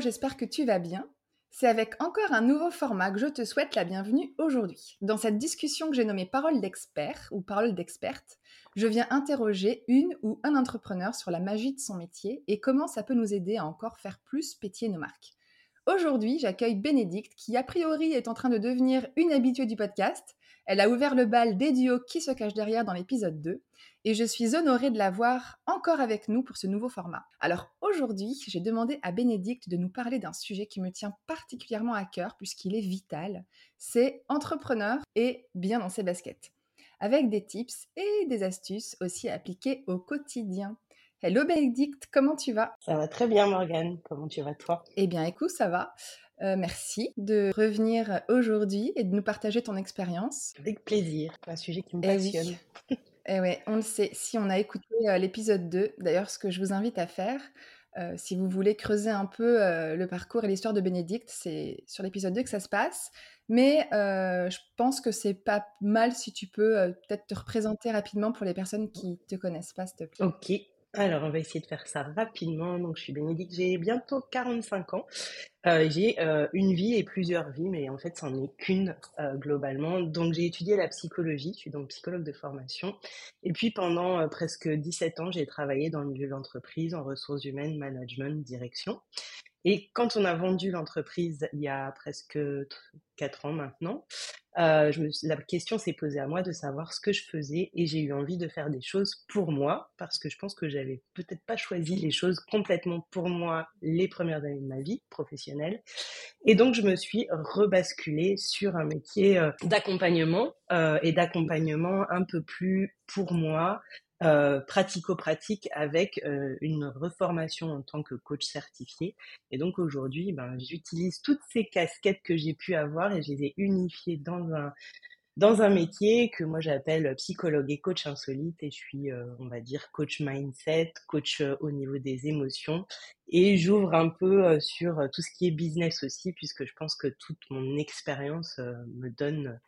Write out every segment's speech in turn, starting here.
J'espère que tu vas bien. C'est avec encore un nouveau format que je te souhaite la bienvenue aujourd'hui. Dans cette discussion que j'ai nommée Parole d'expert ou Parole d'experte, je viens interroger une ou un entrepreneur sur la magie de son métier et comment ça peut nous aider à encore faire plus pétiller nos marques. Aujourd'hui, j'accueille Bénédicte qui a priori est en train de devenir une habituée du podcast. Elle a ouvert le bal des duos qui se cachent derrière dans l'épisode 2 et je suis honorée de la voir encore avec nous pour ce nouveau format. Alors aujourd'hui, j'ai demandé à Bénédicte de nous parler d'un sujet qui me tient particulièrement à cœur puisqu'il est vital. C'est entrepreneur et bien dans ses baskets. Avec des tips et des astuces aussi appliquées au quotidien. Hello Bénédicte, comment tu vas? Ça va très bien Morgane, comment tu vas toi? Eh bien écoute, ça va. Euh, merci de revenir aujourd'hui et de nous partager ton expérience. Avec plaisir, un sujet qui me eh passionne. Eh on le sait. Si on a écouté l'épisode 2, d'ailleurs, ce que je vous invite à faire, si vous voulez creuser un peu le parcours et l'histoire de Bénédicte, c'est sur l'épisode 2 que ça se passe. Mais je pense que c'est pas mal si tu peux peut-être te représenter rapidement pour les personnes qui te connaissent pas, s'il te plaît. Ok, alors, on va essayer de faire ça rapidement. Donc, je suis Bénédicte, j'ai bientôt 45 ans. Euh, j'ai euh, une vie et plusieurs vies, mais en fait, c'en est qu'une euh, globalement. Donc, j'ai étudié la psychologie, je suis donc psychologue de formation. Et puis, pendant presque 17 ans, j'ai travaillé dans le milieu de l'entreprise, en ressources humaines, management, direction. Et quand on a vendu l'entreprise il y a presque quatre ans maintenant, euh, la question s'est posée à moi de savoir ce que je faisais et j'ai eu envie de faire des choses pour moi parce que je pense que j'avais peut-être pas choisi les choses complètement pour moi les premières années de ma vie professionnelle. Et donc je me suis rebasculée sur un métier euh, d'accompagnement euh, et d'accompagnement un peu plus pour moi, euh, pratico-pratique avec euh, une reformation en tant que coach certifié. Et donc aujourd'hui, ben, j'utilise toutes ces casquettes que j'ai pu avoir et je les ai unifiées dans un dans un métier que moi j'appelle psychologue et coach insolite et je suis, euh, on va dire, coach mindset, coach au niveau des émotions et j'ouvre un peu sur tout ce qui est business aussi puisque je pense que toute mon expérience me donne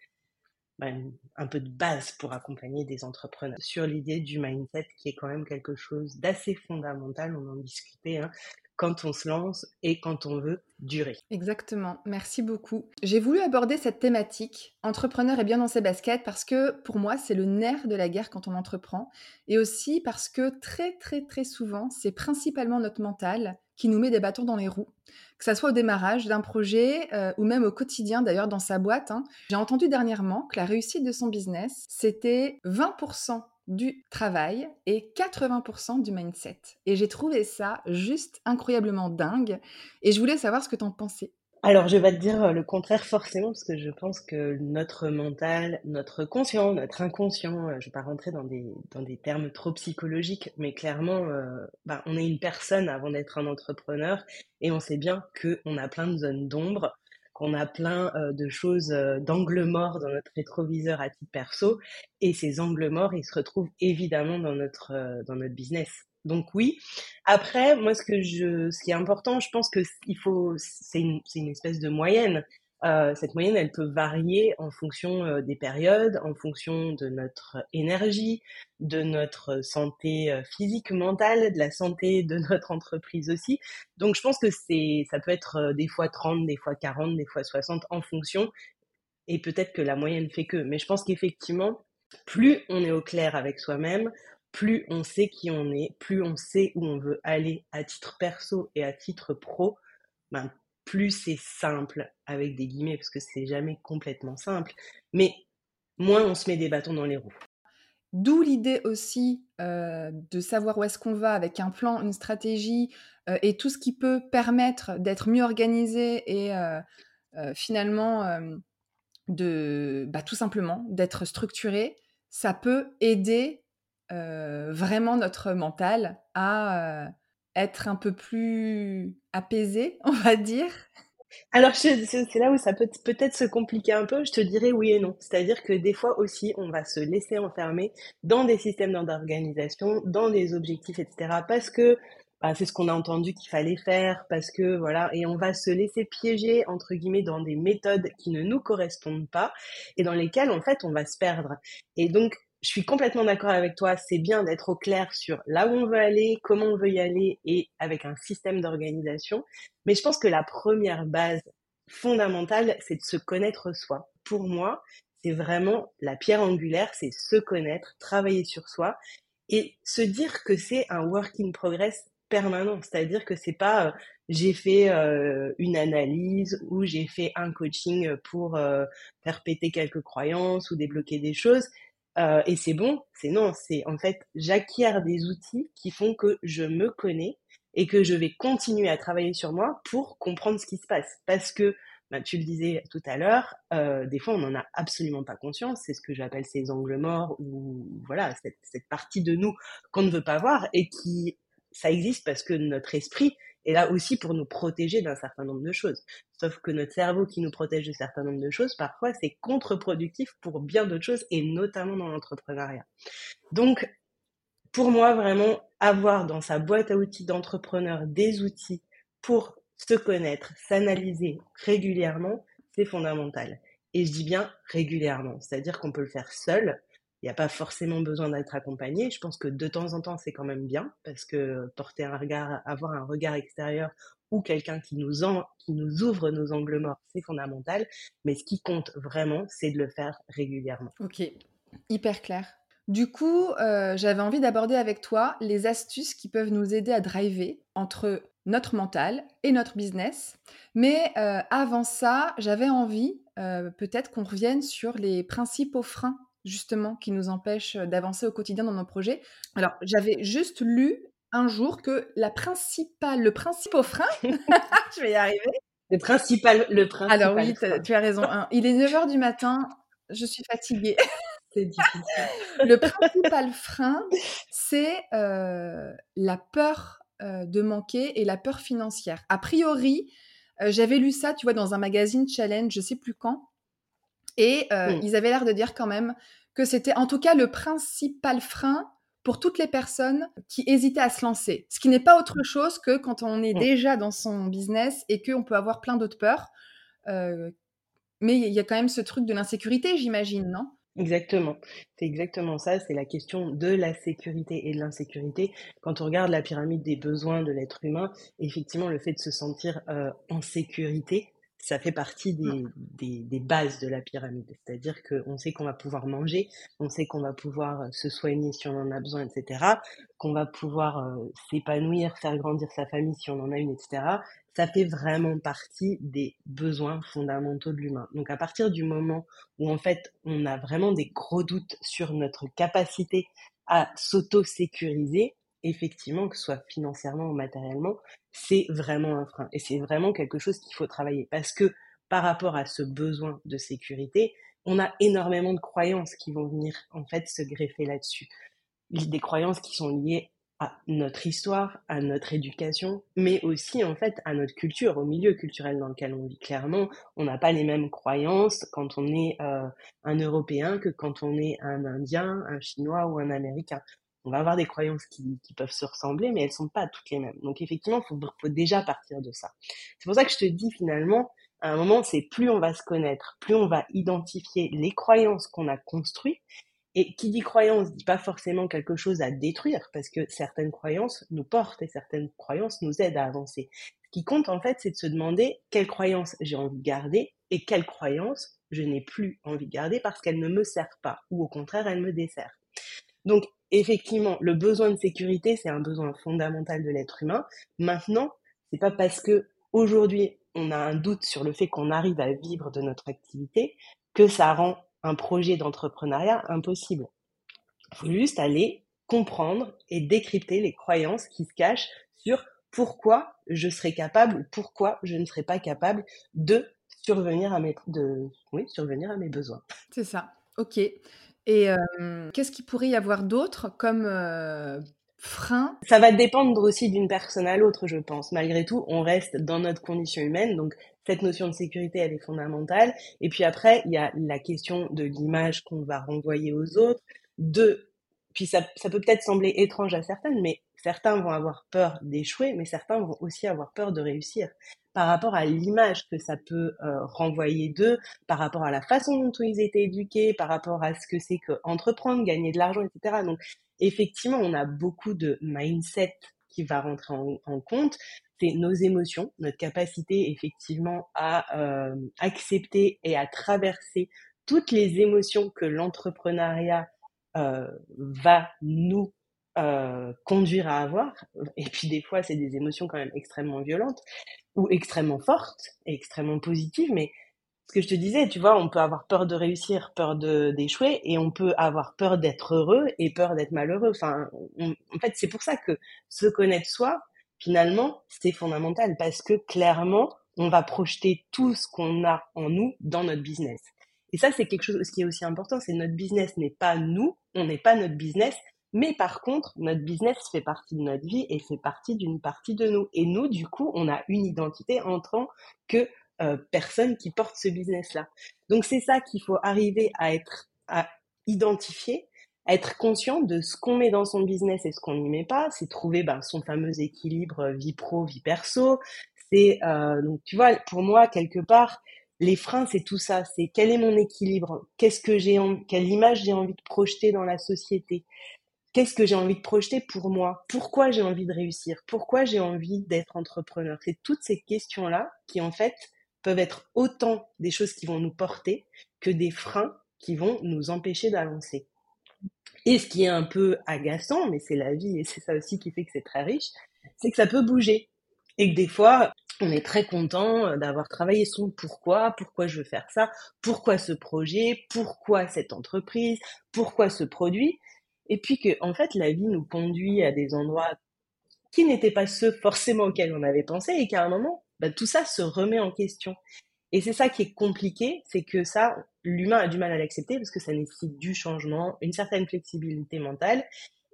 un peu de base pour accompagner des entrepreneurs sur l'idée du mindset qui est quand même quelque chose d'assez fondamental, on en discutait, hein, quand on se lance et quand on veut durer. Exactement, merci beaucoup. J'ai voulu aborder cette thématique, entrepreneur et bien dans ses baskets, parce que pour moi, c'est le nerf de la guerre quand on entreprend, et aussi parce que très très très souvent, c'est principalement notre mental qui nous met des bâtons dans les roues, que ça soit au démarrage d'un projet euh, ou même au quotidien, d'ailleurs dans sa boîte. Hein. J'ai entendu dernièrement que la réussite de son business, c'était 20% du travail et 80% du mindset. Et j'ai trouvé ça juste incroyablement dingue. Et je voulais savoir ce que tu en pensais. Alors, je vais te dire euh, le contraire forcément, parce que je pense que notre mental, notre conscient, notre inconscient, euh, je vais pas rentrer dans des, dans des termes trop psychologiques, mais clairement, euh, bah, on est une personne avant d'être un entrepreneur, et on sait bien qu'on a plein de zones d'ombre, qu'on a plein de choses, d'angles morts dans notre rétroviseur à titre perso, et ces angles morts, ils se retrouvent évidemment dans notre, dans notre business. Donc oui. Après, moi, ce que je, ce qui est important, je pense que il faut, c'est une, une espèce de moyenne. Euh, cette moyenne, elle peut varier en fonction euh, des périodes, en fonction de notre énergie, de notre santé euh, physique, mentale, de la santé de notre entreprise aussi. Donc, je pense que c'est, ça peut être des fois 30, des fois 40, des fois 60 en fonction. Et peut-être que la moyenne fait que. Mais je pense qu'effectivement, plus on est au clair avec soi-même, plus on sait qui on est, plus on sait où on veut aller à titre perso et à titre pro, ben, plus c'est simple avec des guillemets, parce que c'est jamais complètement simple, mais moins on se met des bâtons dans les roues. D'où l'idée aussi euh, de savoir où est-ce qu'on va avec un plan, une stratégie euh, et tout ce qui peut permettre d'être mieux organisé et euh, finalement de bah, tout simplement d'être structuré. Ça peut aider vraiment notre mental à être un peu plus apaisé, on va dire alors, c'est là où ça peut peut-être se compliquer un peu. Je te dirais oui et non. C'est-à-dire que des fois aussi, on va se laisser enfermer dans des systèmes d'organisation, dans des objectifs, etc. Parce que bah, c'est ce qu'on a entendu qu'il fallait faire, parce que voilà, et on va se laisser piéger entre guillemets dans des méthodes qui ne nous correspondent pas et dans lesquelles en fait on va se perdre. Et donc je suis complètement d'accord avec toi. C'est bien d'être au clair sur là où on veut aller, comment on veut y aller et avec un système d'organisation. Mais je pense que la première base fondamentale, c'est de se connaître soi. Pour moi, c'est vraiment la pierre angulaire, c'est se connaître, travailler sur soi et se dire que c'est un work in progress permanent. C'est-à-dire que c'est pas euh, j'ai fait euh, une analyse ou j'ai fait un coaching pour euh, faire péter quelques croyances ou débloquer des choses. Euh, et c'est bon, c'est non, c'est en fait j'acquiers des outils qui font que je me connais et que je vais continuer à travailler sur moi pour comprendre ce qui se passe. Parce que, bah, tu le disais tout à l'heure, euh, des fois on n'en a absolument pas conscience, c'est ce que j'appelle ces angles morts ou voilà, cette, cette partie de nous qu'on ne veut pas voir et qui, ça existe parce que notre esprit et là aussi pour nous protéger d'un certain nombre de choses. Sauf que notre cerveau qui nous protège de certain nombre de choses, parfois c'est contre-productif pour bien d'autres choses et notamment dans l'entrepreneuriat. Donc, pour moi, vraiment, avoir dans sa boîte à outils d'entrepreneur des outils pour se connaître, s'analyser régulièrement, c'est fondamental. Et je dis bien régulièrement, c'est-à-dire qu'on peut le faire seul, il n'y a pas forcément besoin d'être accompagné. Je pense que de temps en temps, c'est quand même bien parce que porter un regard, avoir un regard extérieur ou quelqu'un qui nous qui nous ouvre nos angles morts, c'est fondamental. Mais ce qui compte vraiment, c'est de le faire régulièrement. Ok, hyper clair. Du coup, euh, j'avais envie d'aborder avec toi les astuces qui peuvent nous aider à driver entre notre mental et notre business. Mais euh, avant ça, j'avais envie euh, peut-être qu'on revienne sur les principaux freins justement, qui nous empêche d'avancer au quotidien dans nos projets. Alors, j'avais juste lu un jour que la principale, le principal frein, je vais y arriver. Le principal, le principal. Alors oui, tu as raison. Hein. Il est 9h du matin, je suis fatiguée. C'est difficile. le principal frein, c'est la peur de manquer et la peur financière. A priori, j'avais lu ça, tu vois, dans un magazine Challenge, je sais plus quand, et euh, mmh. ils avaient l'air de dire quand même que c'était en tout cas le principal frein pour toutes les personnes qui hésitaient à se lancer. Ce qui n'est pas autre chose que quand on est mmh. déjà dans son business et qu'on peut avoir plein d'autres peurs. Euh, mais il y a quand même ce truc de l'insécurité, j'imagine, non? Exactement. C'est exactement ça. C'est la question de la sécurité et de l'insécurité. Quand on regarde la pyramide des besoins de l'être humain, effectivement, le fait de se sentir euh, en sécurité, ça fait partie des, des, des, bases de la pyramide. C'est-à-dire qu'on sait qu'on va pouvoir manger, on sait qu'on va pouvoir euh, se soigner si on en a besoin, etc. Qu'on va pouvoir euh, s'épanouir, faire grandir sa famille si on en a une, etc. Ça fait vraiment partie des besoins fondamentaux de l'humain. Donc à partir du moment où en fait on a vraiment des gros doutes sur notre capacité à s'auto-sécuriser, effectivement, que ce soit financièrement ou matériellement, c'est vraiment un frein. Et c'est vraiment quelque chose qu'il faut travailler. Parce que par rapport à ce besoin de sécurité, on a énormément de croyances qui vont venir en fait se greffer là-dessus. Des croyances qui sont liées à notre histoire, à notre éducation, mais aussi en fait à notre culture, au milieu culturel dans lequel on vit. Clairement, on n'a pas les mêmes croyances quand on est euh, un Européen que quand on est un Indien, un Chinois ou un Américain on va avoir des croyances qui, peuvent se ressembler, mais elles sont pas toutes les mêmes. Donc effectivement, il faut, déjà partir de ça. C'est pour ça que je te dis finalement, à un moment, c'est plus on va se connaître, plus on va identifier les croyances qu'on a construites. Et qui dit croyance dit pas forcément quelque chose à détruire, parce que certaines croyances nous portent et certaines croyances nous aident à avancer. Ce qui compte en fait, c'est de se demander quelles croyances j'ai envie de garder et quelles croyances je n'ai plus envie de garder parce qu'elles ne me servent pas, ou au contraire, elles me desservent. Donc, effectivement, le besoin de sécurité, c'est un besoin fondamental de l'être humain. Maintenant, c'est pas parce que aujourd'hui on a un doute sur le fait qu'on arrive à vivre de notre activité que ça rend un projet d'entrepreneuriat impossible. Il faut juste aller comprendre et décrypter les croyances qui se cachent sur pourquoi je serais capable ou pourquoi je ne serais pas capable de survenir à mes, de, oui, survenir à mes besoins. C'est ça. Ok. Et qu'est-ce qu'il pourrait y avoir d'autre comme frein? Ça va dépendre aussi d'une personne à l'autre, je pense. Malgré tout, on reste dans notre condition humaine, donc cette notion de sécurité, elle est fondamentale. Et puis après, il y a la question de l'image qu'on va renvoyer aux autres, de puis ça, ça peut peut-être sembler étrange à certaines, mais certains vont avoir peur d'échouer, mais certains vont aussi avoir peur de réussir par rapport à l'image que ça peut euh, renvoyer d'eux, par rapport à la façon dont ils étaient éduqués, par rapport à ce que c'est que entreprendre, gagner de l'argent, etc. Donc effectivement, on a beaucoup de mindset qui va rentrer en, compte. C'est nos émotions, notre capacité effectivement à euh, accepter et à traverser toutes les émotions que l'entrepreneuriat euh, va nous conduire à avoir. Et puis des fois, c'est des émotions quand même extrêmement violentes ou extrêmement fortes et extrêmement positives. Mais ce que je te disais, tu vois, on peut avoir peur de réussir, peur d'échouer, et on peut avoir peur d'être heureux et peur d'être malheureux. Enfin, en fait, c'est pour ça que se connaître soi, finalement, c'est fondamental parce que clairement, on va projeter tout ce qu'on a en nous dans notre business. Et ça, c'est quelque chose ce qui est aussi important, c'est notre business n'est pas nous, on n'est pas notre business, mais par contre, notre business fait partie de notre vie et fait partie d'une partie de nous. Et nous, du coup, on a une identité en tant que euh, personne qui porte ce business-là. Donc c'est ça qu'il faut arriver à être, à identifier, à être conscient de ce qu'on met dans son business et ce qu'on n'y met pas. C'est trouver ben, son fameux équilibre euh, vie pro, vie perso. C'est euh, donc tu vois, pour moi quelque part, les freins, c'est tout ça. C'est quel est mon équilibre? Qu'est-ce que j'ai, quelle image j'ai envie de projeter dans la société? Qu'est-ce que j'ai envie de projeter pour moi? Pourquoi j'ai envie de réussir? Pourquoi j'ai envie d'être entrepreneur? C'est toutes ces questions-là qui, en fait, peuvent être autant des choses qui vont nous porter que des freins qui vont nous empêcher d'avancer. Et ce qui est un peu agaçant, mais c'est la vie et c'est ça aussi qui fait que c'est très riche, c'est que ça peut bouger. Et que des fois, on est très content d'avoir travaillé son pourquoi, pourquoi je veux faire ça, pourquoi ce projet, pourquoi cette entreprise, pourquoi ce produit. Et puis que, en fait, la vie nous conduit à des endroits qui n'étaient pas ceux forcément auxquels on avait pensé et qu'à un moment, bah, tout ça se remet en question. Et c'est ça qui est compliqué, c'est que ça, l'humain a du mal à l'accepter parce que ça nécessite du changement, une certaine flexibilité mentale.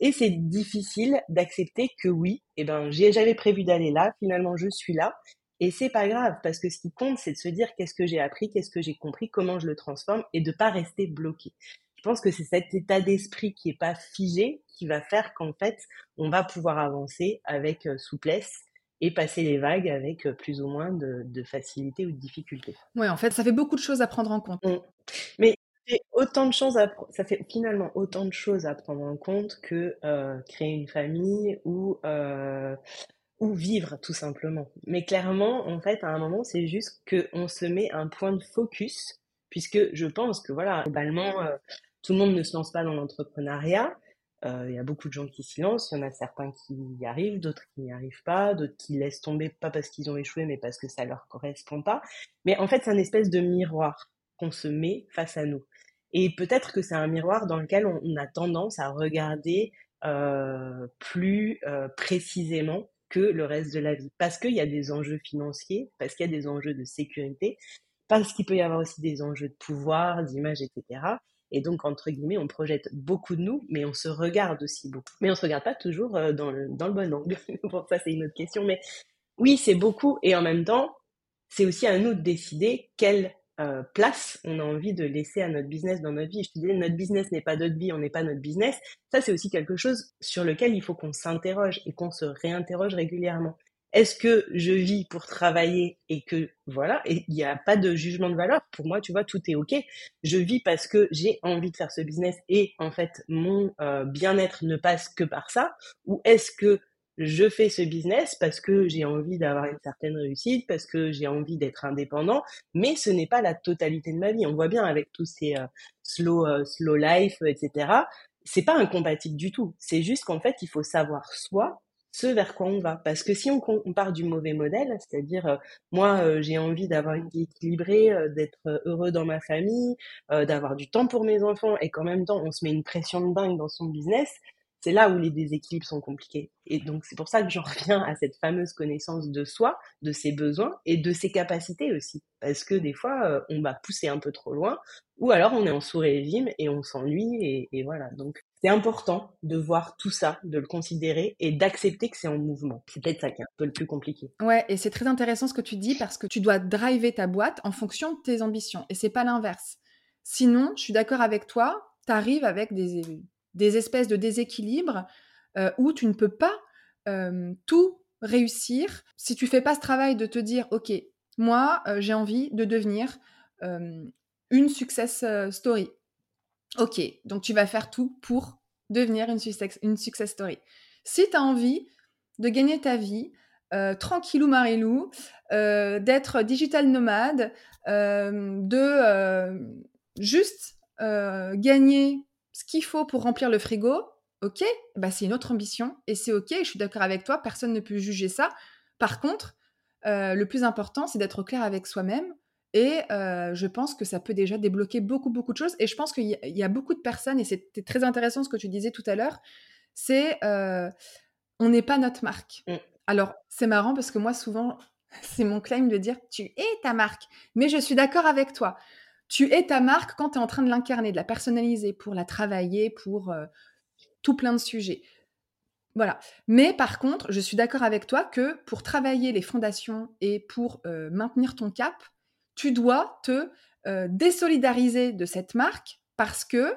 Et c'est difficile d'accepter que oui, eh ben, j'avais prévu d'aller là, finalement je suis là, et c'est pas grave, parce que ce qui compte, c'est de se dire qu'est-ce que j'ai appris, qu'est-ce que j'ai compris, comment je le transforme, et de pas rester bloqué. Pense que c'est cet état d'esprit qui est pas figé qui va faire qu'en fait, on va pouvoir avancer avec euh, souplesse et passer les vagues avec euh, plus ou moins de, facilité ou de difficulté. Oui, en fait, ça fait beaucoup de choses à prendre en compte. Mmh. Mais autant de choses ça fait finalement autant de choses à prendre en compte que euh, créer une famille ou ou vivre tout simplement. Mais clairement, en fait, à un moment, c'est juste qu'on se met un point de focus, puisque je pense que voilà, globalement, euh, tout le monde ne se lance pas dans l'entrepreneuriat. Euh, il y a beaucoup de gens qui s'y lancent, il y en a certains qui y arrivent, d'autres qui n'y arrivent pas, d'autres qui laissent tomber, pas parce qu'ils ont échoué, mais parce que ça leur correspond pas. Mais en fait, c'est un espèce de miroir qu'on se met face à nous. Et peut-être que c'est un miroir dans lequel on, a tendance à regarder euh, plus précisément que le reste de la vie. Parce qu'il y a des enjeux financiers, parce qu'il y a des enjeux de sécurité, parce qu'il peut y avoir aussi des enjeux de pouvoir, d'image, etc. Et donc, entre guillemets, on projette beaucoup de nous, mais on se regarde aussi beaucoup. Mais on se regarde pas toujours euh, dans le, dans le bon angle. Pour ça, c'est une autre question. Mais oui, c'est beaucoup. Et en même temps, c'est aussi à nous de décider quelle euh, place on a envie de laisser à notre business dans notre vie. Je te disais, notre business n'est pas notre vie, on n'est pas notre business. Ça, c'est aussi quelque chose sur lequel il faut qu'on s'interroge et qu'on se réinterroge régulièrement. Est-ce que je vis pour travailler et que voilà, il n'y a pas de jugement de valeur? Pour moi, tu vois, tout est ok. Je vis parce que j'ai envie de faire ce business et en fait mon euh, bien-être ne passe que par ça. Ou est-ce que je fais ce business parce que j'ai envie d'avoir une certaine réussite, parce que j'ai envie d'être indépendant, mais ce n'est pas la totalité de ma vie. On voit bien avec tous ces euh, slow, euh, slow life, etc. C'est pas incompatible du tout. C'est juste qu'en fait, il faut savoir soi ce vers quoi on va. Parce que si on, part du mauvais modèle, c'est-à-dire euh, moi j'ai envie d'avoir une vie équilibrée, d'être heureux dans ma famille, d'avoir du temps pour mes enfants, et qu'en même temps on se met une pression de dingue dans son business, c'est là où les déséquilibres sont compliqués. Et donc, c'est pour ça que j'en reviens à cette fameuse connaissance de soi, de ses besoins et de ses capacités aussi. Parce que des fois, euh, on va pousser un peu trop loin, ou alors on est en sous-régime et on s'ennuie, et, voilà. Donc, c'est important de voir tout ça, de le considérer et d'accepter que c'est en mouvement. C'est peut-être ça qui est un peu le plus compliqué. Ouais, et c'est très intéressant ce que tu dis parce que tu dois driver ta boîte en fonction de tes ambitions. Et c'est pas l'inverse. Sinon, je suis d'accord avec toi, tu arrives avec des, des espèces de déséquilibres euh, où tu ne peux pas euh, tout réussir si tu fais pas ce travail de te dire, OK, moi, euh, j'ai envie de devenir une success story. OK, donc tu vas faire tout pour devenir une success, une success story. Si tu as envie de gagner ta vie, tranquillou marilou, d'être digital nomade, de juste gagner ce qu'il faut pour remplir le frigo, ok, bah c'est une autre ambition et c'est ok, je suis d'accord avec toi, personne ne peut juger ça. Par contre, euh, le plus important, c'est d'être clair avec soi-même et euh, je pense que ça peut déjà débloquer beaucoup, beaucoup de choses. Et je pense qu'il y, a beaucoup de personnes, et c'était très intéressant ce que tu disais tout à l'heure, c'est euh, on n'est pas notre marque. Mm. Alors, c'est marrant parce que moi, souvent, c'est mon claim de dire tu es ta marque, mais je suis d'accord avec toi. Tu es ta marque quand tu es en train de l'incarner, de la personnaliser, pour la travailler, pour euh, tout plein de sujets. Voilà. Mais par contre, je suis d'accord avec toi que pour travailler les fondations et pour euh, maintenir ton cap, tu dois te euh, désolidariser de cette marque parce que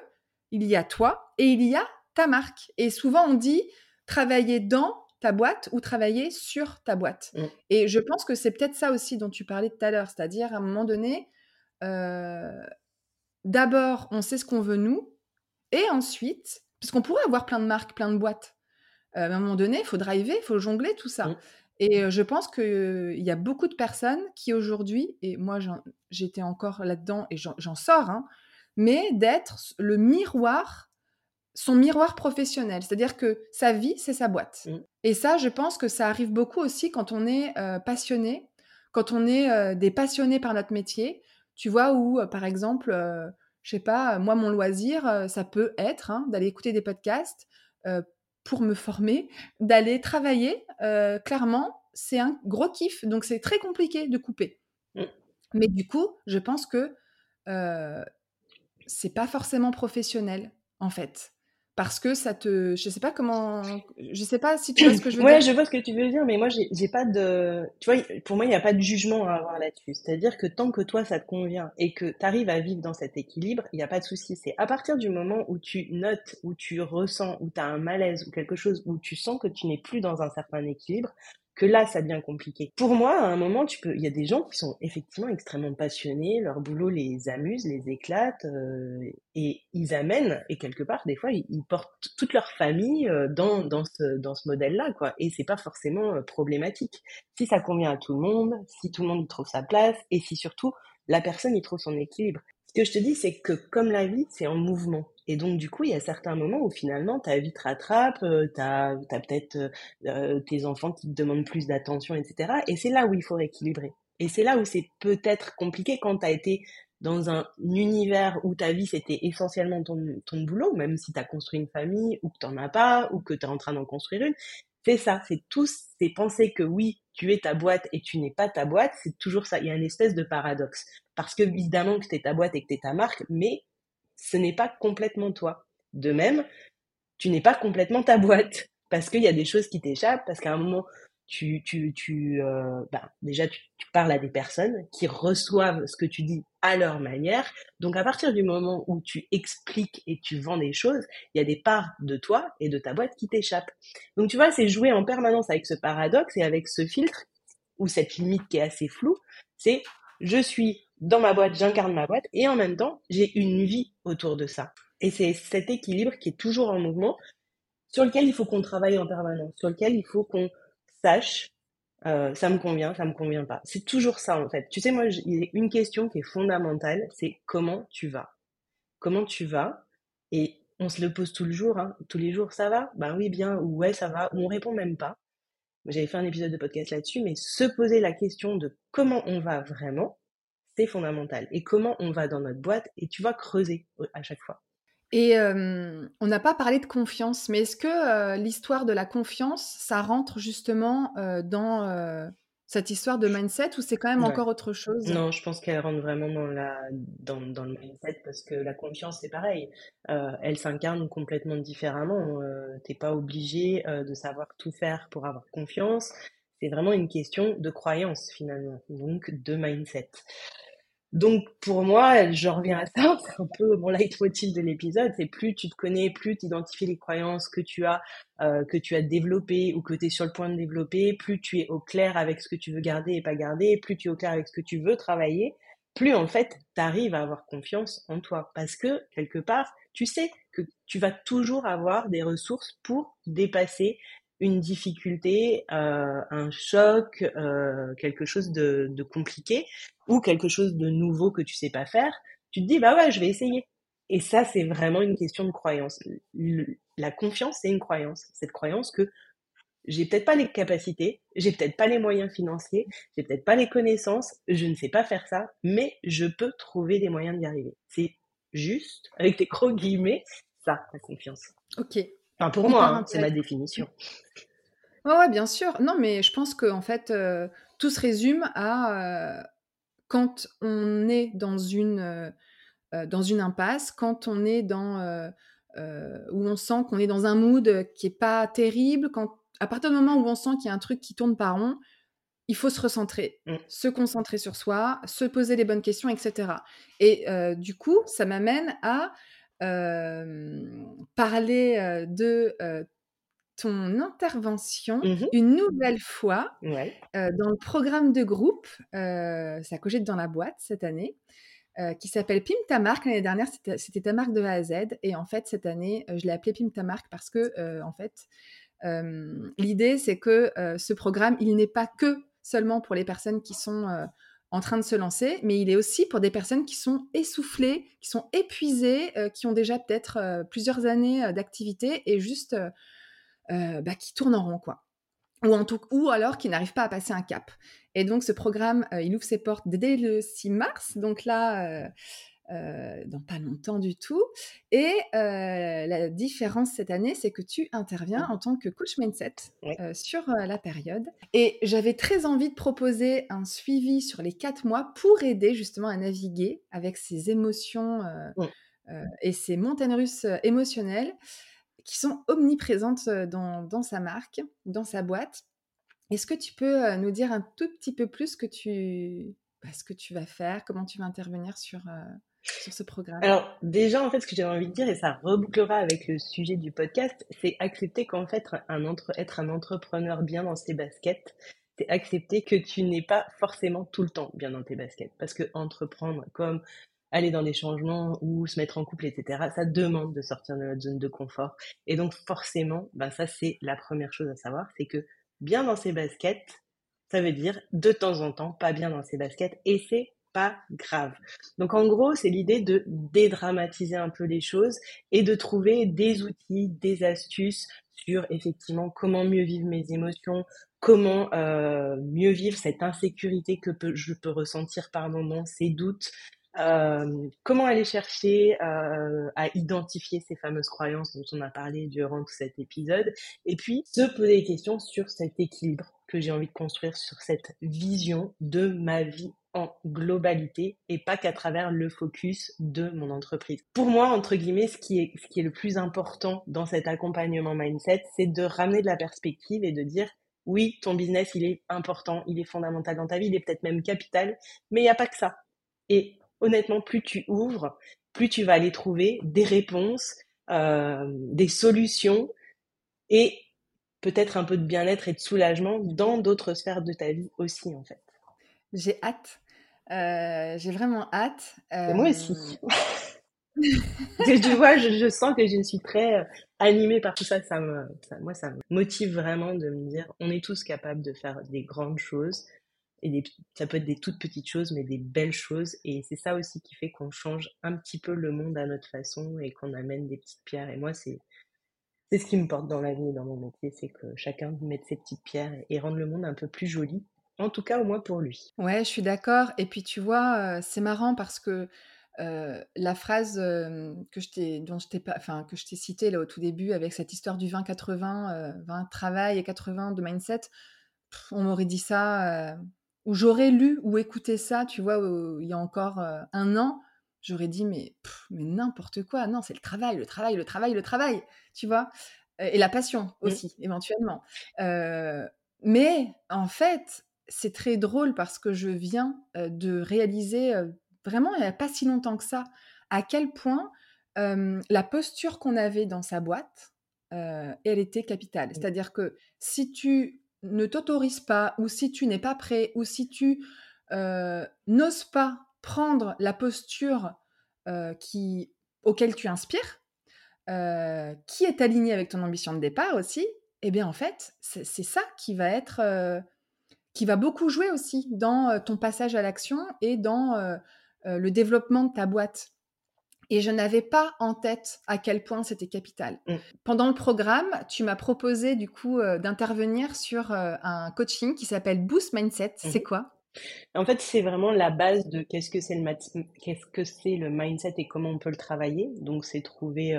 il y a toi et il y a ta marque. Et souvent, on dit travailler dans ta boîte ou travailler sur ta boîte. Mmh. Et je pense que c'est peut-être ça aussi dont tu parlais tout à l'heure, c'est-à-dire à un moment donné, euh, d'abord, on sait ce qu'on veut nous, et ensuite, puisqu'on pourrait avoir plein de marques, plein de boîtes, euh, à un moment donné, il faut driver, il faut jongler tout ça. Mmh. Et euh, je pense qu'il y a beaucoup de personnes qui aujourd'hui, et moi j'étais encore là-dedans et j'en sors, hein, mais d'être le miroir, son miroir professionnel. C'est-à-dire que sa vie, c'est sa boîte. Mmh. Et ça, je pense que ça arrive beaucoup aussi quand on est passionné, quand on est des passionnés par notre métier, tu vois, où, euh, par exemple, euh, je sais pas, moi, mon loisir, euh, ça peut être hein, d'aller écouter des podcasts pour me former, d'aller travailler. clairement, c'est un gros kiff. Donc, c'est très compliqué de couper. Mmh. Mais du coup, je pense que c'est pas forcément professionnel, en fait parce que ça te je sais pas comment je sais pas si tu vois ce que je veux dire. Ouais, je vois ce que tu veux dire mais moi j'ai pas de tu vois pour moi il n'y a pas de jugement à avoir là-dessus. C'est-à-dire que tant que toi ça te convient et que tu arrives à vivre dans cet équilibre, il n'y a pas de souci, c'est à partir du moment où tu notes, où tu ressens, où tu as un malaise ou quelque chose où tu sens que tu n'es plus dans un certain équilibre, que là, ça devient compliqué. Pour moi, à un moment, tu peux, il y a des gens qui sont effectivement extrêmement passionnés, leur boulot les amuse, les éclate, euh, et ils amènent, et quelque part, des fois, ils, portent toute leur famille euh, dans, dans ce, dans ce modèle-là, quoi. Et c'est pas forcément euh, problématique. Si ça convient à tout le monde, si tout le monde y trouve sa place, et si surtout la personne y trouve son équilibre. Ce que je te dis, c'est que comme la vie, c'est en mouvement. Et donc, du coup, il y a certains moments où finalement, ta vie te rattrape, euh, tu as, peut-être euh, tes enfants qui te demandent plus d'attention, etc. Et c'est là où il faut rééquilibrer. Et c'est là où c'est peut-être compliqué quand tu as été dans un univers où ta vie c'était essentiellement ton, ton boulot, même si tu as construit une famille ou que tu n'en as pas ou que tu es en train d'en construire une. C'est ça, c'est tous ces pensées que oui, tu es ta boîte et tu n'es pas ta boîte, c'est toujours ça. Il y a une espèce de paradoxe. Parce que évidemment que tu es ta boîte et que tu es ta marque, mais ce n'est pas complètement toi. De même, tu n'es pas complètement ta boîte parce qu'il y a des choses qui t'échappent, parce qu'à un moment, tu, tu, tu euh, bah, déjà, tu, parles à des personnes qui reçoivent ce que tu dis à leur manière. Donc, à partir du moment où tu expliques et tu vends des choses, il y a des parts de toi et de ta boîte qui t'échappent. Donc, tu vois, c'est jouer en permanence avec ce paradoxe et avec ce filtre ou cette limite qui est assez floue. C'est je suis dans ma boîte, j'incarne ma boîte, et en même temps, j'ai une vie autour de ça. Et c'est cet équilibre qui est toujours en mouvement, sur lequel il faut qu'on travaille en permanence, sur lequel il faut qu'on sache, euh, ça me convient, ça me convient pas. C'est toujours ça en fait. Tu sais, moi, il y a une question qui est fondamentale, c'est comment tu vas? Comment tu vas? Et on se le pose tout le jour, hein. tous les jours, ça va? Ben oui, bien, ou ouais, ça va, ou on répond même pas. J'avais fait un épisode de podcast là-dessus, mais se poser la question de comment on va vraiment, c'est fondamental. Et comment on va dans notre boîte, et tu vas creuser à chaque fois. Et on n'a pas parlé de confiance, mais est-ce que l'histoire de la confiance, ça rentre justement dans cette histoire de mindset ou c'est quand même encore autre chose? Non, je pense qu'elle rentre vraiment dans, la, dans, dans, le mindset parce que la confiance, c'est pareil. elle s'incarne complètement différemment. T'es pas obligé de savoir tout faire pour avoir confiance. C'est vraiment une question de croyance finalement, donc de mindset. Donc pour moi, je reviens à ça, c'est un peu mon leitmotiv de l'épisode, c'est plus tu te connais, plus tu identifies les croyances que tu as, euh, que tu as développées ou que tu es sur le point de développer, plus tu es au clair avec ce que tu veux garder et pas garder, plus tu es au clair avec ce que tu veux travailler, plus en fait tu arrives à avoir confiance en toi. Parce que quelque part, tu sais que tu vas toujours avoir des ressources pour dépasser une difficulté, euh, un choc, euh, quelque chose de, compliqué ou quelque chose de nouveau que tu sais pas faire, tu te dis bah ouais, je vais essayer. Et ça, c'est vraiment une question de croyance. la confiance, c'est une croyance. Cette croyance que j'ai peut-être pas les capacités, j'ai peut-être pas les moyens financiers, j'ai peut-être pas les connaissances, je ne sais pas faire ça, mais je peux trouver des moyens d'y arriver. C'est juste, avec tes gros guillemets, ça, la confiance. Ok, pour moi, hein, c'est ma définition. Ouais, bien sûr. Non, mais je pense qu'en fait, euh, tout se résume à euh, quand on est dans une, euh, dans une impasse, quand on est dans. où on sent qu'on est dans un mood qui est pas terrible, quand, à partir du moment où on sent qu'il y a un truc qui tourne par rond, il faut se recentrer, mmh. se concentrer sur soi, se poser les bonnes questions, etc. Et du coup, ça m'amène à parler de ton intervention mmh une nouvelle fois dans le programme de groupe, ça cogite dans la boîte cette année, qui s'appelle Pim ta marque. L'année dernière, c'était ta marque de A à Z. Et en fait, cette année, je l'ai appelé Pim ta marque parce que, en fait, l'idée, c'est que ce programme, il n'est pas que seulement pour les personnes qui sont en train de se lancer, mais il est aussi pour des personnes qui sont essoufflées, qui sont épuisées, euh, qui ont déjà peut-être euh, plusieurs années euh, d'activité et juste bah, qui tournent en rond, quoi. Ou, en tout, ou alors qui n'arrivent pas à passer un cap. Et donc ce programme, il ouvre ses portes dès le 6 mars. Donc là, euh, dans pas longtemps du tout. Et euh, la différence cette année, c'est que tu interviens en tant que coach mindset euh, sur la période. Et j'avais très envie de proposer un suivi sur les quatre mois pour aider justement à naviguer avec ces émotions et ces montagnes russes émotionnelles qui sont omniprésentes dans, dans sa marque, dans sa boîte. Est-ce que tu peux nous dire un tout petit peu plus que tu, bah, ce que tu vas faire, comment tu vas intervenir sur, sur ce programme Alors déjà, en fait, ce que j'avais envie de dire, et ça rebouclera avec le sujet du podcast, c'est accepter qu'en fait, un être un entrepreneur bien dans ses baskets, c'est accepter que tu n'es pas forcément tout le temps bien dans tes baskets. Parce que entreprendre comme aller dans des changements ou se mettre en couple, etc., ça demande de sortir de notre zone de confort. Et donc forcément, ben ça c'est la première chose à savoir, c'est que bien dans ses baskets, ça veut dire de temps en temps pas bien dans ses baskets. Et c'est pas grave. Donc en gros, c'est l'idée de dédramatiser un peu les choses et de trouver des outils, des astuces sur effectivement comment mieux vivre mes émotions, comment euh, mieux vivre cette insécurité que je peux ressentir par moments, ces doutes, euh, comment aller chercher euh, à identifier ces fameuses croyances dont on a parlé durant tout cet épisode, et puis se poser des questions sur cet équilibre que j'ai envie de construire, sur cette vision de ma vie en globalité et pas qu'à travers le focus de mon entreprise. Pour moi, entre guillemets, ce qui est, ce qui est le plus important dans cet accompagnement mindset, c'est de ramener de la perspective et de dire oui, ton business, il est important, il est fondamental dans ta vie, il est peut-être même capital, mais il n'y a pas que ça. Et honnêtement, plus tu ouvres, plus tu vas aller trouver des réponses, euh, des solutions et peut-être un peu de bien-être et de soulagement dans d'autres sphères de ta vie aussi, en fait. J'ai hâte. Euh, j'ai vraiment hâte. moi aussi. Euh, tu vois, je, sens que je suis très euh, animée par tout ça. Ça me, moi, ça me motive vraiment de me dire, on est tous capables de faire des grandes choses. Et ça peut être des toutes petites choses, mais des belles choses. Et c'est ça aussi qui fait qu'on change un petit peu le monde à notre façon et qu'on amène des petites pierres. Et moi, c'est c'est ce qui me porte dans la vie dans mon métier, c'est que chacun mette ses petites pierres et rendre le monde un peu plus joli en tout cas, au moins pour lui. Ouais, je suis d'accord. Et puis, tu vois, c'est marrant parce que la phrase que je t'ai, dont enfin que citée là au tout début avec cette histoire du 20-80, 20 travail et 80 de mindset, on m'aurait dit ça, ou j'aurais lu ou écouté ça, tu vois, il y a encore un an, j'aurais dit mais, mais n'importe quoi, non, c'est le travail, le travail, le travail, le travail, tu vois, et la passion mmh. aussi, éventuellement. mais en fait, c'est très drôle parce que je viens de réaliser vraiment il n'y a pas si longtemps que ça à quel point la posture qu'on avait dans sa boîte, elle était capitale. Mmh. C'est-à-dire que si tu ne t'autorises pas ou si tu n'es pas prêt ou si tu n'oses pas prendre la posture qui, auquel tu inspires, qui est alignée avec ton ambition de départ aussi, eh bien en fait, c'est ça qui va être qui va beaucoup jouer aussi dans ton passage à l'action et dans le développement de ta boîte. Et je n'avais pas en tête à quel point c'était capital. Mmh. Pendant le programme, tu m'as proposé du coup d'intervenir sur un coaching qui s'appelle Boost Mindset. Mmh c'est quoi? En fait, c'est vraiment la base de qu'est-ce que c'est le c'est mindset et comment on peut le travailler. Donc, c'est trouver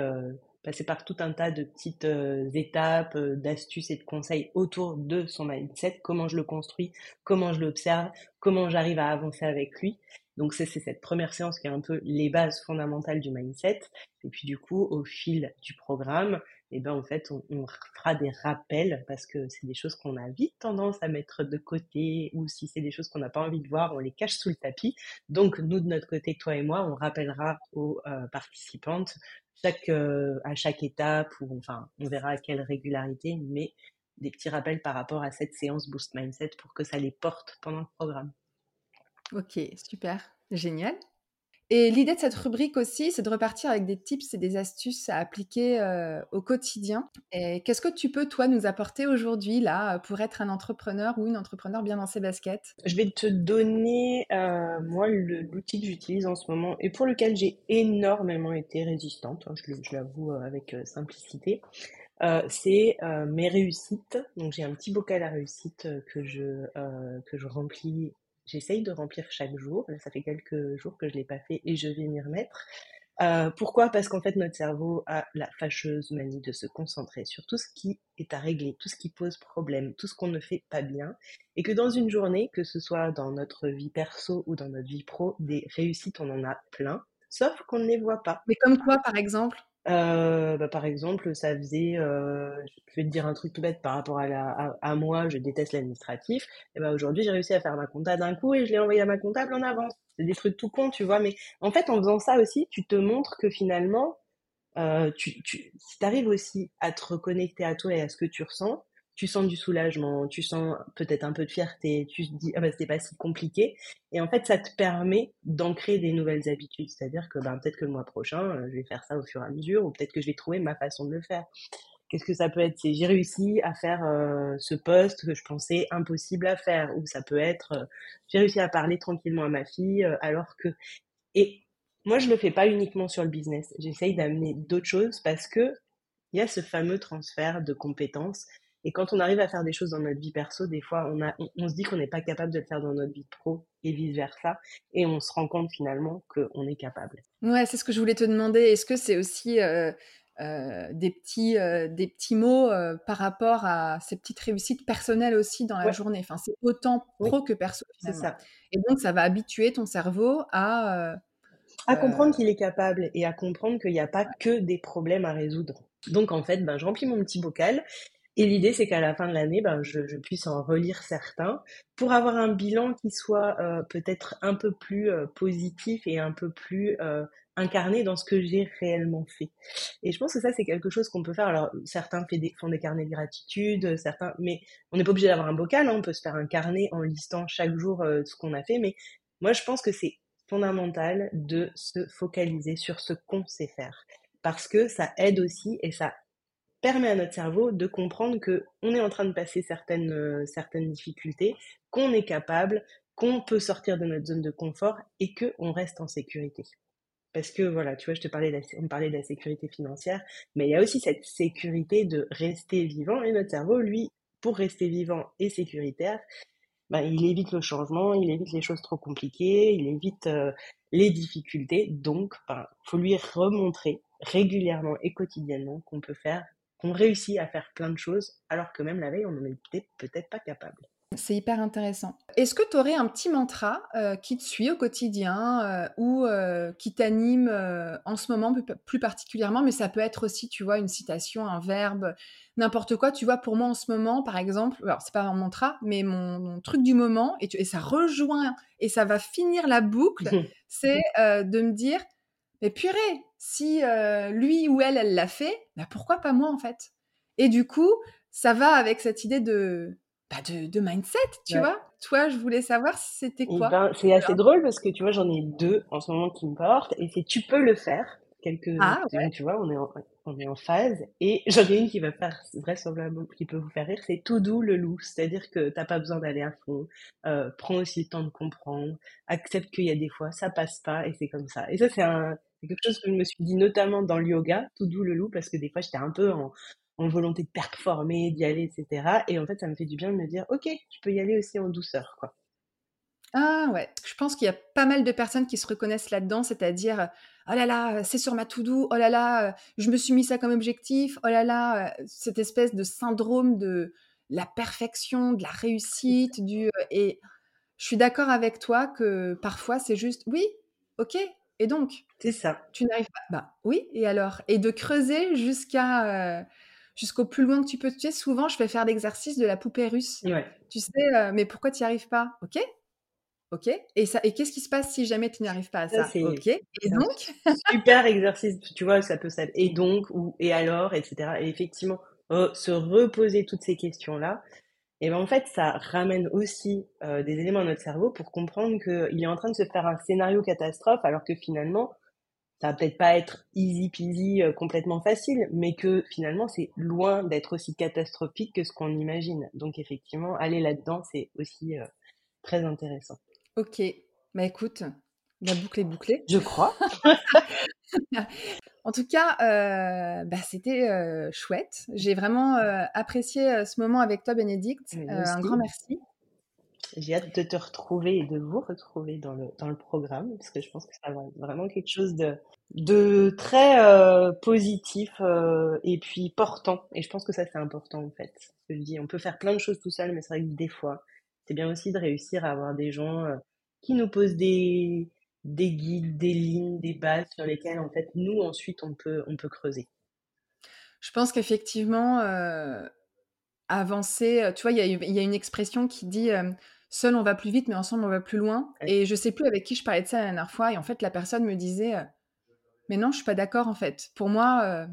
passer par tout un tas de petites euh, étapes, euh, d'astuces et de conseils autour de son mindset, comment je le construis, comment je l'observe, comment j'arrive à avancer avec lui. Donc c'est cette première séance qui est un peu les bases fondamentales du mindset. Et puis du coup, au fil du programme, eh ben en fait, on, fera des rappels parce que c'est des choses qu'on a vite tendance à mettre de côté ou si c'est des choses qu'on n'a pas envie de voir, on les cache sous le tapis. Donc nous de notre côté, toi et moi, on rappellera aux euh, participantes euh, à chaque étape, ou enfin, on verra à quelle régularité, mais des petits rappels par rapport à cette séance Boost Mindset pour que ça les porte pendant le programme. Ok, super, génial. Et l'idée de cette rubrique aussi, c'est de repartir avec des tips et des astuces à appliquer euh, au quotidien. Qu'est-ce que tu peux, toi, nous apporter aujourd'hui, là, pour être un entrepreneur ou une entrepreneur bien dans ses baskets? Je vais te donner, euh, moi, l'outil que j'utilise en ce moment et pour lequel j'ai énormément été résistante, hein, je, l'avoue euh, avec simplicité. c'est mes réussites. Donc j'ai un petit bocal à réussite que je que je remplis j'essaye de remplir chaque jour. Ça fait quelques jours que je ne l'ai pas fait et je vais m'y remettre. Euh, pourquoi? Parce qu'en fait, notre cerveau a la fâcheuse manie de se concentrer sur tout ce qui est à régler, tout ce qui pose problème, tout ce qu'on ne fait pas bien. Et que dans une journée, que ce soit dans notre vie perso ou dans notre vie pro, des réussites, on en a plein, sauf qu'on ne les voit pas. Mais comme quoi, par exemple? Euh, bah, par exemple, ça faisait, euh, je vais te dire un truc tout bête par rapport à, la, à, moi, je déteste l'administratif. Et ben aujourd'hui, j'ai réussi à faire ma compta d'un coup et je l'ai envoyé à ma comptable en avance. C'est des trucs tout cons, tu vois. Mais en fait, en faisant ça aussi, tu te montres que finalement, euh, tu, tu, si tu arrives aussi à te reconnecter à toi et à ce que tu ressens, tu sens du soulagement, tu sens peut-être un peu de fierté, tu te dis ah bah c'était pas si compliqué. Et en fait ça te permet d'ancrer des nouvelles habitudes, c'est-à-dire que ben peut-être que le mois prochain euh, je vais faire ça au fur et à mesure ou peut-être que je vais trouver ma façon de le faire. Qu'est-ce que ça peut être? C'est j'ai réussi à faire euh, ce poste que je pensais impossible à faire. Ou ça peut être euh, j'ai réussi à parler tranquillement à ma fille alors que et moi je le fais pas uniquement sur le business, j'essaye d'amener d'autres choses parce que il y a ce fameux transfert de compétences et quand on arrive à faire des choses dans notre vie perso, des fois, on, a, on, se dit qu'on n'est pas capable de le faire dans notre vie pro et vice-versa. Et on se rend compte finalement qu'on est capable. Ouais, c'est ce que je voulais te demander. Est-ce que c'est aussi euh, euh, des, petits, euh, des petits mots par rapport à ces petites réussites personnelles aussi dans la journée? Enfin, c'est autant pro que perso finalement. Ça. Et donc, ça va habituer ton cerveau à... à comprendre qu'il est capable et à comprendre qu'il n'y a pas que des problèmes à résoudre. Donc en fait, ben, je remplis mon petit bocal et l'idée, c'est qu'à la fin de l'année, ben, je, je, puisse en relire certains pour avoir un bilan qui soit euh, peut-être un peu plus euh, positif et un peu plus euh, incarné dans ce que j'ai réellement fait. Et je pense que ça, c'est quelque chose qu'on peut faire. Alors, certains font des carnets de gratitude, certains, mais on n'est pas obligé d'avoir un bocal. Hein, on peut se faire un carnet en listant chaque jour ce qu'on a fait. Mais moi, je pense que c'est fondamental de se focaliser sur ce qu'on sait faire parce que ça aide aussi et ça permet à notre cerveau de comprendre que on est en train de passer certaines, euh, certaines difficultés, qu'on est capable, qu'on peut sortir de notre zone de confort et qu'on reste en sécurité. Parce que voilà, tu vois, je te parlais de la, on parlait de la sécurité financière, mais il y a aussi cette sécurité de rester vivant et notre cerveau, lui, pour rester vivant et sécuritaire, bah, il évite le changement, il évite les choses trop compliquées, il évite euh, les difficultés. Donc, il ben, faut lui remontrer régulièrement et quotidiennement qu'on peut faire, qu'on réussit à faire plein de choses, alors que même la veille, on n'en était peut-être pas capable. C'est hyper intéressant. Est-ce que tu aurais un petit mantra euh, qui te suit au quotidien euh, ou euh, qui t'anime en ce moment plus, particulièrement, mais ça peut être aussi, tu vois, une citation, un verbe, n'importe quoi. Tu vois, pour moi en ce moment, par exemple, alors c'est pas un mantra, mais mon, truc du moment, et, et, ça rejoint et ça va finir la boucle, c'est de me dire, mais purée, si lui ou elle, elle l'a fait, bah pourquoi pas moi en fait? Et du coup, ça va avec cette idée de bah, de, mindset, tu vois? Toi, je voulais savoir c'était quoi? Ben, c'est assez drôle parce que tu vois, j'en ai deux en ce moment qui me portent et c'est tu peux le faire. Quelques, ah, tu vois, on est en, on est en phase et j'en ai une qui va faire vraisemblablement qui peut vous faire rire, c'est tout doux le loup, c'est-à-dire que t'as pas besoin d'aller à fond, euh, prends aussi le temps de comprendre, accepte qu'il y a des fois ça passe pas et c'est comme ça. Et ça c'est un quelque chose que je me suis dit notamment dans le yoga, tout doux le loup, parce que des fois j'étais un peu en, en volonté de performer, d'y aller, etc. Et en fait, ça me fait du bien de me dire, ok, tu peux y aller aussi en douceur, quoi. Ah ouais, je pense qu'il y a pas mal de personnes qui se reconnaissent là-dedans, c'est-à-dire oh là là, c'est sur ma to-do, oh là là, je me suis mis ça comme objectif, oh là là, cette espèce de syndrome de la perfection, de la réussite, du et je suis d'accord avec toi que parfois c'est juste oui, ok, et donc? C'est ça. Tu n'arrives pas, bah oui, et alors? Et de creuser jusqu'à jusqu'au plus loin que tu peux. Tu sais, souvent, je fais faire l'exercice de la poupée russe. Tu sais, euh, mais pourquoi tu n'y arrives pas? Ok Ok? Et, ça, et qu'est-ce qui se passe si jamais tu n'y arrives pas à ça, Ok? Et donc? Super exercice, tu vois, ça peut ça. Et donc, ou et alors, etc. Et effectivement, oh, se reposer toutes ces questions-là, et ben en fait, ça ramène aussi euh, des éléments à notre cerveau pour comprendre qu'il est en train de se faire un scénario catastrophe, alors que finalement, ça va peut-être pas être easy peasy euh, complètement facile, mais que finalement c'est loin d'être aussi catastrophique que ce qu'on imagine. Donc effectivement, aller là-dedans, c'est aussi euh, très intéressant. Ok, bah écoute, la boucle est bouclée. Je crois. en tout cas, euh, bah, c'était chouette. J'ai vraiment apprécié ce moment avec toi, Bénédicte. un grand merci. J'ai hâte de te retrouver et de vous retrouver dans le, dans le programme, parce que je pense que ça va être vraiment quelque chose de, de très euh, positif euh, et puis portant. Et je pense que ça, c'est important, en fait. Je dis, on peut faire plein de choses tout seul, mais c'est vrai que des fois, c'est bien aussi de réussir à avoir des gens euh, qui nous posent des, des guides, des lignes, des bases sur lesquelles, en fait, nous, ensuite, on peut, on peut creuser. Je pense qu'effectivement, avancer, tu vois, il y, y, a une expression qui dit seul on va plus vite, mais ensemble on va plus loin. Et je sais plus avec qui je parlais de ça la dernière fois, et en fait la personne me disait, euh, mais non, je suis pas d'accord en fait. Pour moi, euh,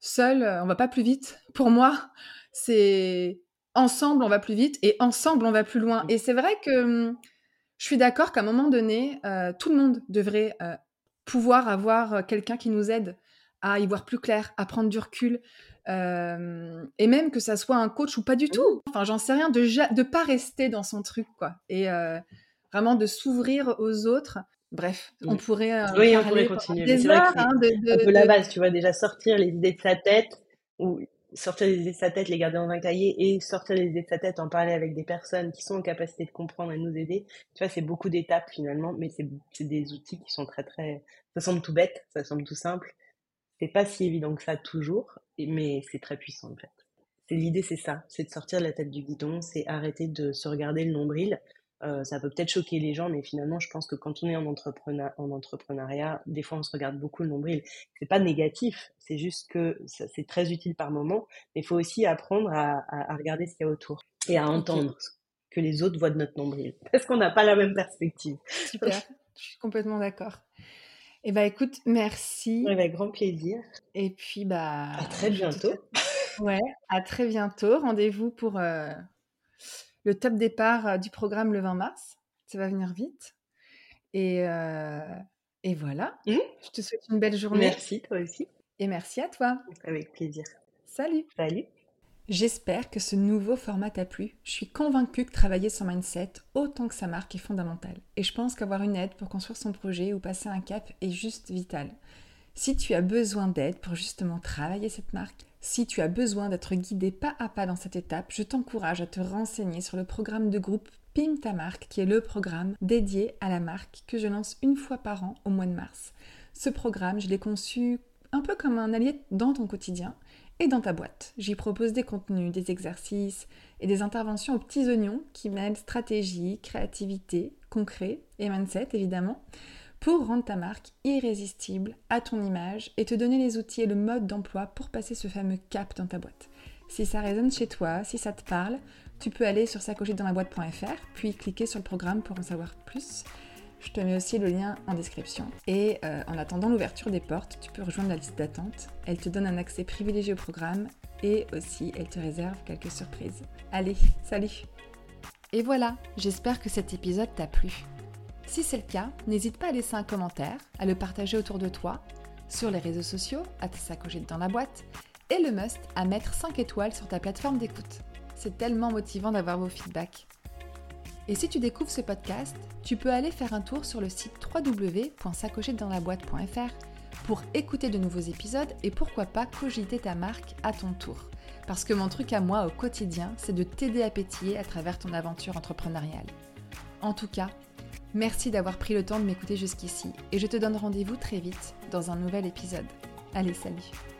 seul euh, on va pas plus vite. Pour moi, c'est ensemble on va plus vite et ensemble on va plus loin. Et c'est vrai que hum, je suis d'accord qu'à un moment donné, tout le monde devrait pouvoir avoir quelqu'un qui nous aide à y voir plus clair, à prendre du recul, et même que ça soit un coach ou pas du tout. Enfin, j'en sais rien, de ne pas rester dans son truc, quoi. Et vraiment de s'ouvrir aux autres. Bref, on pourrait. oui, on pourrait continuer. Que hein, de, un peu la base, tu vois, déjà sortir les idées de sa tête, ou sortir les idées de sa tête, les garder dans un cahier, et sortir les idées de sa tête, en parler avec des personnes qui sont en capacité de comprendre et de nous aider. Tu vois, c'est beaucoup d'étapes finalement, mais c'est des outils qui sont très, très. Ça semble tout bête, ça semble tout simple. C'est pas si évident que ça toujours, mais c'est très puissant en fait. L'idée, c'est ça, c'est de sortir de la tête du guidon, c'est arrêter de se regarder le nombril. Euh, ça peut peut-être choquer les gens, mais finalement, je pense que quand on est en, en entrepreneuriat, des fois, on se regarde beaucoup le nombril. C'est pas négatif, c'est juste que c'est très utile par moment, mais il faut aussi apprendre à, regarder ce qu'il y a autour et à entendre ce que les autres voient de notre nombril, parce qu'on n'a pas la même perspective. Super, je suis complètement d'accord. Eh bah écoute, merci. Avec grand plaisir. Et puis bah. À très bientôt. Ouais, à très bientôt. Rendez-vous pour euh, le top départ euh, du programme le 20 mars. Ça va venir vite. Et, euh, et voilà. Mmh. Je te souhaite une belle journée. Merci, toi aussi. Et merci à toi. Avec plaisir. Salut. Salut. J'espère que ce nouveau format t'a plu. Je suis convaincue que travailler son mindset autant que sa marque est fondamental. Et je pense qu'avoir une aide pour construire son projet ou passer un cap est juste vital. Si tu as besoin d'aide pour justement travailler cette marque, si tu as besoin d'être guidé pas à pas dans cette étape, je t'encourage à te renseigner sur le programme de groupe Pim ta marque, qui est le programme dédié à la marque que je lance une fois par an au mois de mars. Ce programme, je l'ai conçu un peu comme un allié dans ton quotidien et dans ta boîte. J'y propose des contenus, des exercices et des interventions aux petits oignons qui mêlent stratégie, créativité, concret et mindset évidemment pour rendre ta marque irrésistible à ton image et te donner les outils et le mode d'emploi pour passer ce fameux cap dans ta boîte. Si ça résonne chez toi, si ça te parle, tu peux aller sur boîte.fr puis cliquer sur le programme pour en savoir plus. Je te mets aussi le lien en description. Et euh, en attendant l'ouverture des portes, tu peux rejoindre la liste d'attente. Elle te donne un accès privilégié au programme et aussi elle te réserve quelques surprises. Allez, salut Et voilà, j'espère que cet épisode t'a plu. Si c'est le cas, n'hésite pas à laisser un commentaire, à le partager autour de toi, sur les réseaux sociaux, à te sacocher dans la boîte, et le must à mettre 5 étoiles sur ta plateforme d'écoute. C'est tellement motivant d'avoir vos feedbacks. Et si tu découvres ce podcast, tu peux aller faire un tour sur le site www.sacochetdansla-boîte.fr pour écouter de nouveaux épisodes et pourquoi pas cogiter ta marque à ton tour. Parce que mon truc à moi au quotidien, c'est de t'aider à pétiller à travers ton aventure entrepreneuriale. En tout cas, merci d'avoir pris le temps de m'écouter jusqu'ici et je te donne rendez-vous très vite dans un nouvel épisode. Allez, salut